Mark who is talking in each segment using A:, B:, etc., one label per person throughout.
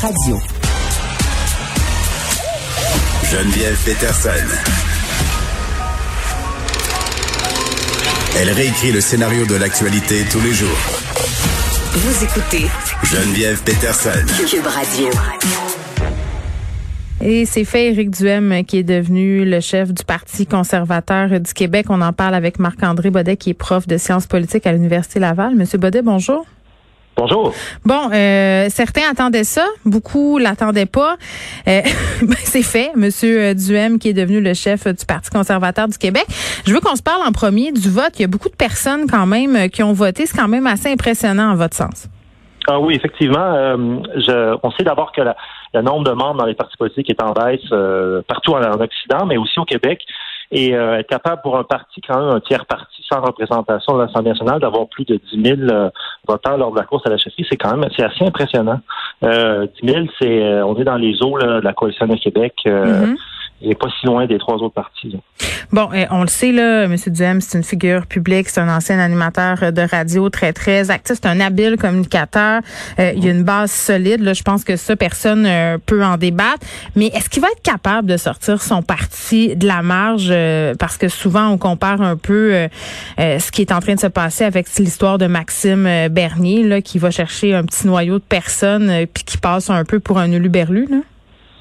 A: Radio. Geneviève Peterson. Elle réécrit le scénario de l'actualité tous les jours. Vous écoutez Geneviève Peterson. Cube Radio.
B: Et c'est fait Éric Duhem qui est devenu le chef du Parti conservateur du Québec. On en parle avec Marc-André Baudet qui est prof de sciences politiques à l'Université Laval. Monsieur Baudet, bonjour.
C: Bonjour.
B: Bon, euh, certains attendaient ça, beaucoup l'attendaient pas. Euh, ben, c'est fait, Monsieur Duhem qui est devenu le chef du Parti conservateur du Québec. Je veux qu'on se parle en premier du vote. Il y a beaucoup de personnes quand même qui ont voté. C'est quand même assez impressionnant en votre sens.
C: Ah oui, effectivement. Euh, je, on sait d'abord que le nombre de membres dans les partis politiques est en baisse euh, partout en, Occident, mais aussi au Québec. Et euh, être capable pour un parti, quand même un tiers parti sans représentation de l'Assemblée nationale, d'avoir plus de 10 000 votants lors de la course à la chefferie, c'est quand même c'est assez impressionnant. 10 000, c'est on est dans les eaux de la coalition de Québec. Mm-hmm il n'est pas si loin des trois autres partis.
B: Bon, eh, on le sait, là, M. Duhem, c'est une figure publique, c'est un ancien animateur de radio très, très actif, c'est un habile communicateur. Euh, il y a une base solide. Là, je pense que ça, personne euh, peut en débattre. Mais est-ce qu'il va être capable de sortir son parti de la marge? Euh, parce que souvent, on compare un peu ce qui est en train de se passer avec l'histoire de Maxime Bernier, là, qui va chercher un petit noyau de personnes puis qui passe un peu pour un uluberlu, là?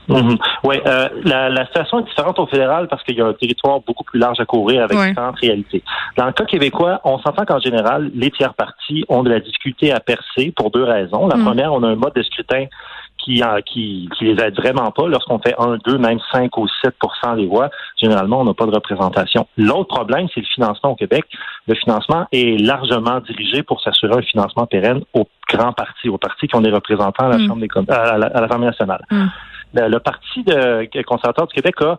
C: Mhm. Oui, euh, la, la, situation est différente au fédéral parce qu'il y a un territoire beaucoup plus large à couvrir avec différentes réalités. Dans le cas québécois, on s'entend qu'en général, les tiers partis ont de la difficulté à percer pour deux raisons. La mhm. première, on a un mode de scrutin qui, qui, qui les aide vraiment pas. Lorsqu'on fait 1, 2, même 5 ou 7% des voix, généralement, on n'a pas de représentation. L'autre problème, c'est le financement au Québec. Le financement est largement dirigé pour s'assurer un financement pérenne aux grands partis, aux partis qui ont des représentants à la mhm. Chambre des à l'Assemblée nationale le, Parti de, conservateur du Québec a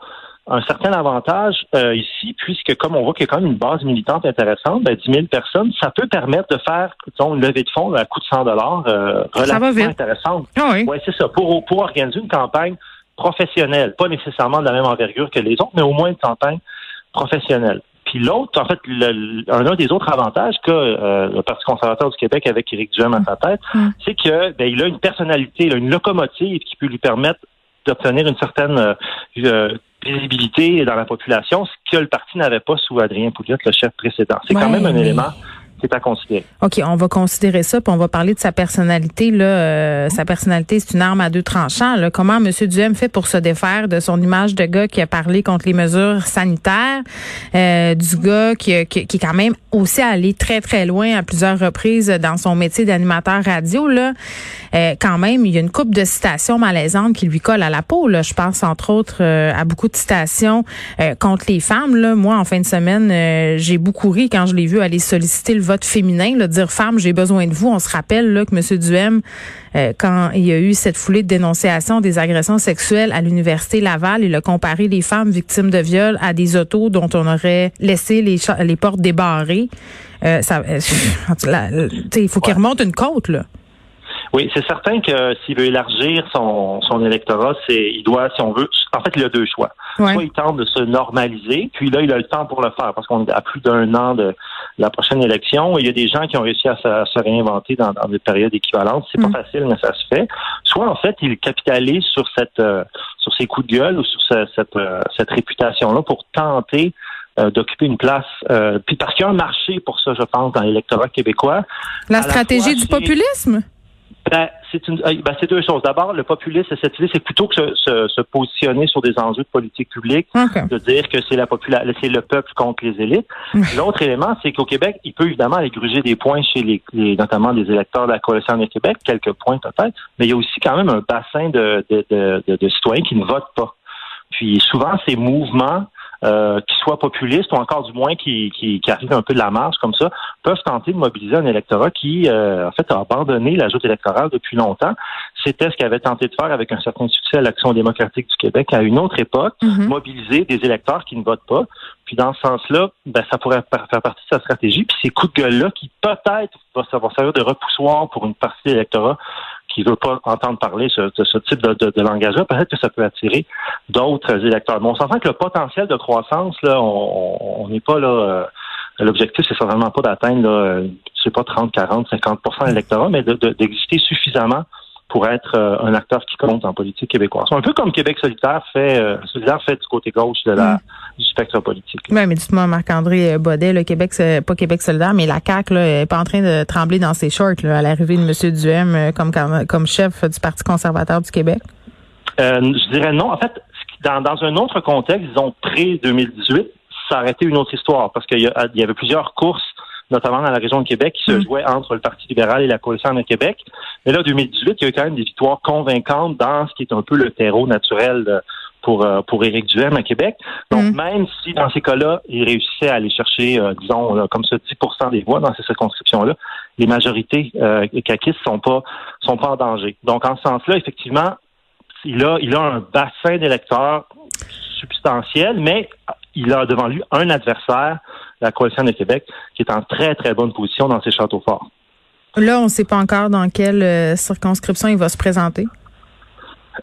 C: un certain avantage euh, ici, puisque comme on voit qu'il y a quand même une base militante intéressante, ben, 10 000 personnes, ça peut permettre de faire disons, une levée de fonds à coût de 100 dollars euh, relativement intéressante.
B: Ah oui,
C: ouais, c'est ça. Pour, pour organiser une campagne professionnelle, pas nécessairement de la même envergure que les autres, mais au moins une campagne professionnelle. Puis l'autre, en fait, un des autres avantages que euh, le Parti conservateur du Québec avec Éric Duhem à sa tête, mm. c'est que ben, il a une personnalité, il a une locomotive qui peut lui permettre d'obtenir une certaine euh, visibilité dans la population, ce que le parti n'avait pas sous Adrien Pouliot, le chef précédent. C'est quand même un élément c'est.
B: OK, on va considérer ça, puis on va parler de sa personnalité. Là, euh, sa personnalité, c'est une arme à deux tranchants. Là. Comment M. Duhem fait pour se défaire de son image de gars qui a parlé contre les mesures sanitaires, euh, du gars qui, qui, qui, est quand même aussi allé très, très loin à plusieurs reprises dans son métier d'animateur radio. Là. Euh, quand même, il y a une coupe de citations malaisantes qui lui collent à la peau. Là. Je pense, entre autres, à beaucoup de citations contre les femmes. Là. Moi, en fin de semaine, j'ai beaucoup ri quand je l'ai vu aller solliciter le vote féminin, là, dire femme, j'ai besoin de vous. On se rappelle là, que M. Duhem, euh, quand il y a eu cette foulée de dénonciations des agressions sexuelles à l'Université Laval, il a comparé les femmes victimes de viol à des autos dont on aurait laissé les, les portes débarrées. Euh, ça, euh, il faut qu'il remonte une côte, là.
C: Oui, c'est certain que s'il veut élargir son, son électorat, c'est il doit, si on veut, en fait, il a deux choix. Soit il tente de se normaliser, puis là, il a le temps pour le faire parce qu'on est à plus d'un an de la prochaine élection. Il y a des gens qui ont réussi à se, réinventer dans, des périodes équivalentes. C'est pas mm. facile, mais ça se fait. Soit en fait, il capitalise sur cette euh, sur ses coups de gueule ou sur cette, euh, cette réputation-là pour tenter euh, d'occuper une place. puis parce qu'il y a un marché pour ça, je pense, dans l'électorat québécois.
B: La stratégie du populisme?
C: Ben, c'est une, euh, ben, c'est deux choses. D'abord, le populisme, cette idée, c'est plutôt que se, se, positionner sur des enjeux de politique publique, de dire que c'est la population, c'est le peuple contre les élites. L'autre élément, c'est qu'au Québec, il peut évidemment aller gruger des points chez les, notamment des électeurs de la coalition du Québec, quelques points peut-être, mais il y a aussi quand même un bassin de, de, de, de citoyens qui ne votent pas. Puis souvent, ces mouvements euh, qui soient populistes ou encore du moins qui, qui, qui arrivent un peu de la marge comme ça, peuvent tenter de mobiliser un électorat qui, euh, en fait, a abandonné l'ajout électoral depuis longtemps. C'était ce qu'avait tenté de faire avec un certain succès l'Action démocratique du Québec à une autre époque, mhm. mobiliser des électeurs qui ne votent pas. Puis dans ce sens-là, ben, ça pourrait faire partie de sa stratégie. Puis ces coups de gueule-là, qui peut-être vont servir de repoussoir pour une partie de l'électorat qui ne veut pas entendre parler de ce, type de, de, langage-là, peut-être que ça peut attirer d'autres électeurs. Mais on s'entend que le potentiel de croissance, là, on n'est pas là. Euh, l'objectif, c'est certainement pas d'atteindre, je sais pas, 30, 40, 50% d'électorat, mais d'exister suffisamment pour être euh, un acteur qui compte en politique québécoise. Un peu comme Québec solidaire fait, euh, solidaire fait du côté gauche de la, mm. du spectre politique.
B: Oui, mais dites-moi, Marc-André Baudet, le Québec, c'est pas Québec solidaire, mais la CAQ là, est pas en train de trembler dans ses shorts à l'arrivée de M. Duhem euh, comme, comme chef du Parti conservateur du Québec?
C: je dirais non. En fait, dans, dans un autre contexte, disons pré-2018, ça aurait été une autre histoire parce qu'il y, y avait plusieurs courses notamment dans la région de Québec, qui se mm. jouait entre le Parti libéral et la coalition de Québec. Mais là, 2018, il y a eu quand même des victoires convaincantes dans ce qui est un peu le terreau naturel pour euh, pour Éric Duhem à Québec. Donc, mm. même si dans ces cas-là, il réussissait à aller chercher, euh, disons, comme ça, 10% des voix dans ces circonscriptions-là, les majorités euh, caquistes sont pas sont pas en danger. Donc, en ce sens-là, effectivement, il a il a un bassin d'électeurs substantiel, mais il a devant lui un adversaire la Coalition de Québec, qui est en très, très bonne position dans ses châteaux forts.
B: Là, on ne sait pas encore dans quelle euh, circonscription il va se présenter.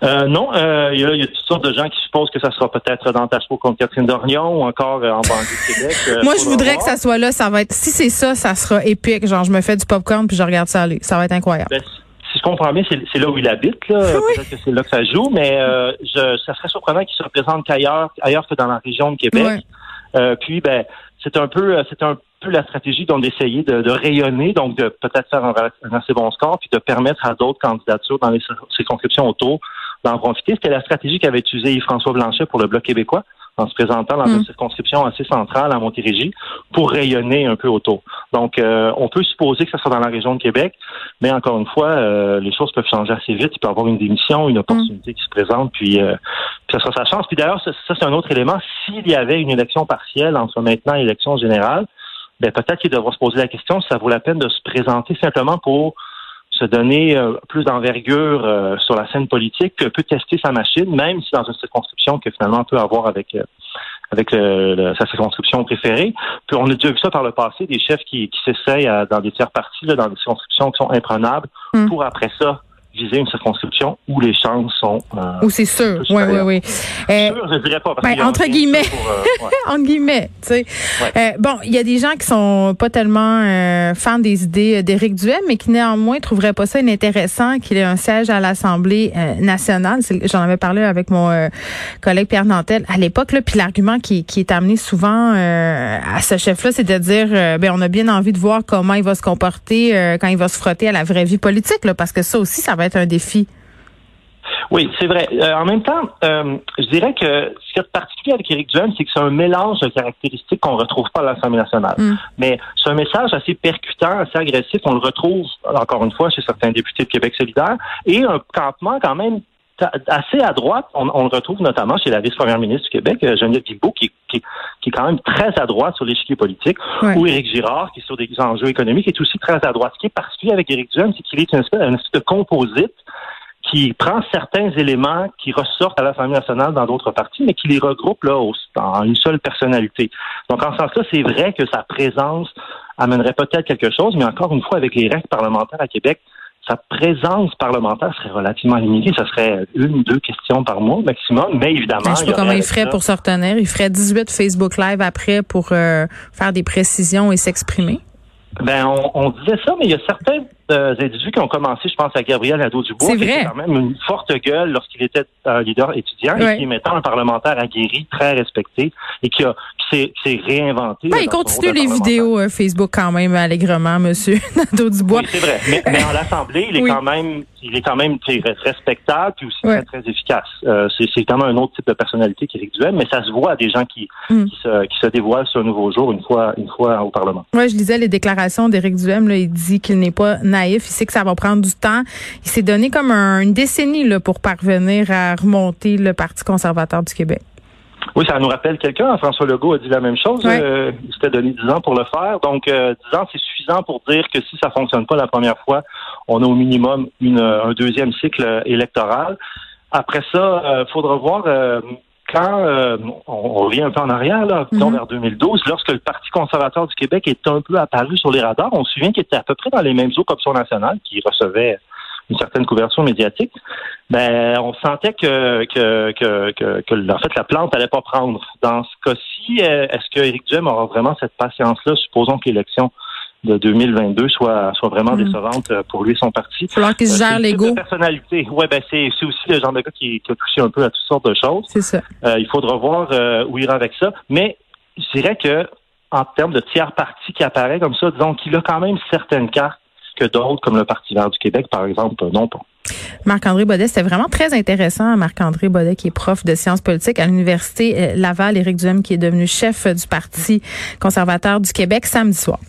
C: Euh, non, euh, il y, a toutes sortes de gens qui supposent que ça sera peut-être dans Tachereau contre Catherine Dorion ou encore en banlieue de Québec.
B: Moi, je voudrais que ça soit là. Ça va être, si c'est ça, ça sera épique. Genre, je me fais du popcorn puis je regarde ça aller. Ça va être incroyable. Ben,
C: si je comprends bien, c'est là où il habite. Là. Peut-être que c'est là que ça joue, mais je, ça serait surprenant qu'il se représente qu'ailleurs, ailleurs que dans la région de Québec. puis, ben, c'est un peu, euh, c'est un peu la stratégie donc d'essayer de, rayonner, donc de peut-être faire un, assez bon score, puis de permettre à d'autres candidatures dans les circonscriptions autour d'en profiter. C'était la stratégie qu'avait utilisée Yves-François Blanchet pour le Bloc québécois en se présentant dans une mm. circonscription assez centrale à Montérégie pour rayonner un peu autour. Donc, euh, on peut supposer que ça soit dans la région de Québec, mais encore une fois, euh, les choses peuvent changer assez vite. Il peut y avoir une démission, une opportunité qui se présente, puis, euh, ça sera sa chance. Puis d'ailleurs, ça, c'est un autre élément. S'il y avait une élection partielle entre maintenant et l'élection générale, ben peut-être qu'il devra se poser la question si ça vaut la peine de se présenter simplement pour se donner euh, plus d'envergure euh, sur la scène politique, peut tester sa machine, même si dans une circonscription que finalement peut avoir avec euh, avec sa circonscription préférée. Puis on a déjà vu ça par le passé, des chefs qui, qui s'essayent dans des tiers parties, dans des circonscriptions qui sont imprenables, hmm. pour après ça viser une circonscription où les chances sont.
B: Euh, où c'est sûr. Oui, oui, oui.
C: Euh, sûr, je dirais pas.
B: Ben, entre guillemets. Euh, entre guillemets, tu sais. Euh, bon, il y a des gens qui sont pas tellement euh, fans des idées d'Éric Duhem, mais qui néanmoins trouveraient pas ça inintéressant qu'il ait un siège à l'Assemblée nationale. J'en avais parlé avec mon collègue Pierre Nantel à l'époque, là, puis l'argument qui, qui est amené souvent à ce chef-là, c'est de dire, ben, on a bien envie de voir comment il va se comporter quand il va se frotter à la vraie vie politique, là, parce que ça aussi, ça va être un défi.
C: Oui, c'est vrai. Euh, en même temps, euh, je dirais que ce qui est particulier avec Éric Duhem, c'est que c'est un mélange de caractéristiques qu'on ne retrouve pas à l'Assemblée nationale. Mm. Mais c'est un message assez percutant, assez agressif. On le retrouve, encore une fois, chez certains députés de Québec solidaire. Et un campement quand même assez à droite. On, le retrouve notamment chez la vice-première ministre du Québec, euh, Geneviève Guilbeault, qui, qui, qui, est quand même très à droite sur l'échiquier politique, ou Éric Girard, qui est sur des enjeux économiques, est aussi très à droite. Ce qui est particulier avec Éric Duhem, c'est qu'il est une espèce, une espèce de composite qui prend certains éléments qui ressortent à l'Assemblée nationale dans d'autres partis, mais qui les regroupe là en une seule personnalité. Donc, en ce sens-là, c'est vrai que sa présence amènerait peut-être quelque chose, mais encore une fois, avec les règles parlementaires à Québec, sa présence parlementaire serait relativement limitée. Ce serait une ou deux questions par mois maximum, mais évidemment.
B: Je sais pas comment il ferait pour se retenir. Il ferait 18 Facebook Live après pour euh, faire des précisions et s'exprimer.
C: Ben, on, on, disait ça, mais il y a certains euh, individus qui ont commencé, je pense à Gabriel Nadeau-Dubois, qui avait quand même une forte gueule lorsqu'il était un leader étudiant et qui est maintenant un parlementaire aguerri, très respecté et qui, a, qui s'est réinventé.
B: il continue les vidéos euh, Facebook quand même allègrement, monsieur Nadeau-Dubois.
C: Oui, c'est vrai. Mais, mais en l'Assemblée, il est quand même il est quand même respectable puis aussi très, très efficace. Euh, c'est quand même un autre type de personnalité qu'Éric Duhem, mais ça se voit à des gens qui, mm. qui, se, qui se dévoilent sur un nouveau jour une fois, une fois au Parlement.
B: Oui, je lisais les déclarations d'Éric Duhem. Là, il dit qu'il n'est pas naïf. Il sait que ça va prendre du temps. Il s'est donné comme une décennie là, pour parvenir à remonter le Parti conservateur du Québec.
C: Oui, ça nous rappelle quelqu'un. François Legault a dit la même chose. Euh, il s'était donné 10 ans pour le faire. Donc, euh, 10 ans, c'est suffisant pour dire que si ça fonctionne pas la première fois, on a au minimum une, un deuxième cycle électoral. Après ça, il euh, faudra voir euh, quand euh, on, revient un peu en arrière, là, mm vers 2012, lorsque le Parti conservateur du Québec est un peu apparu sur les radars, on se souvient qu'il était à peu près dans les mêmes eaux qu'Option nationale, qui recevait une certaine couverture médiatique, ben on sentait que que, que, que, en fait la plante allait pas prendre. Dans ce cas-ci, est-ce que Éric Duhem aura vraiment cette patience-là, supposons que l'élection de 2022 soit soit vraiment mm. décevante euh, pour lui et son parti. Il
B: va qu'il se gère l'ego.
C: personnalité. Ouais, ben c'est aussi le genre de gars qui, qui, a touché un peu à toutes sortes de choses.
B: C'est ça.
C: il faudra voir où il ira avec ça. Mais je dirais que en termes de tiers parti qui apparaît comme ça, disons qu'il a quand même certaines cartes que d'autres, comme le Parti vert du Québec, par exemple, non pas.
B: Marc-André Baudet, c'était vraiment très intéressant. Marc-André Baudet, qui est prof de sciences politiques à l'Université euh, Laval, Éric Duhem, qui est devenu chef du Parti conservateur du Québec samedi soir.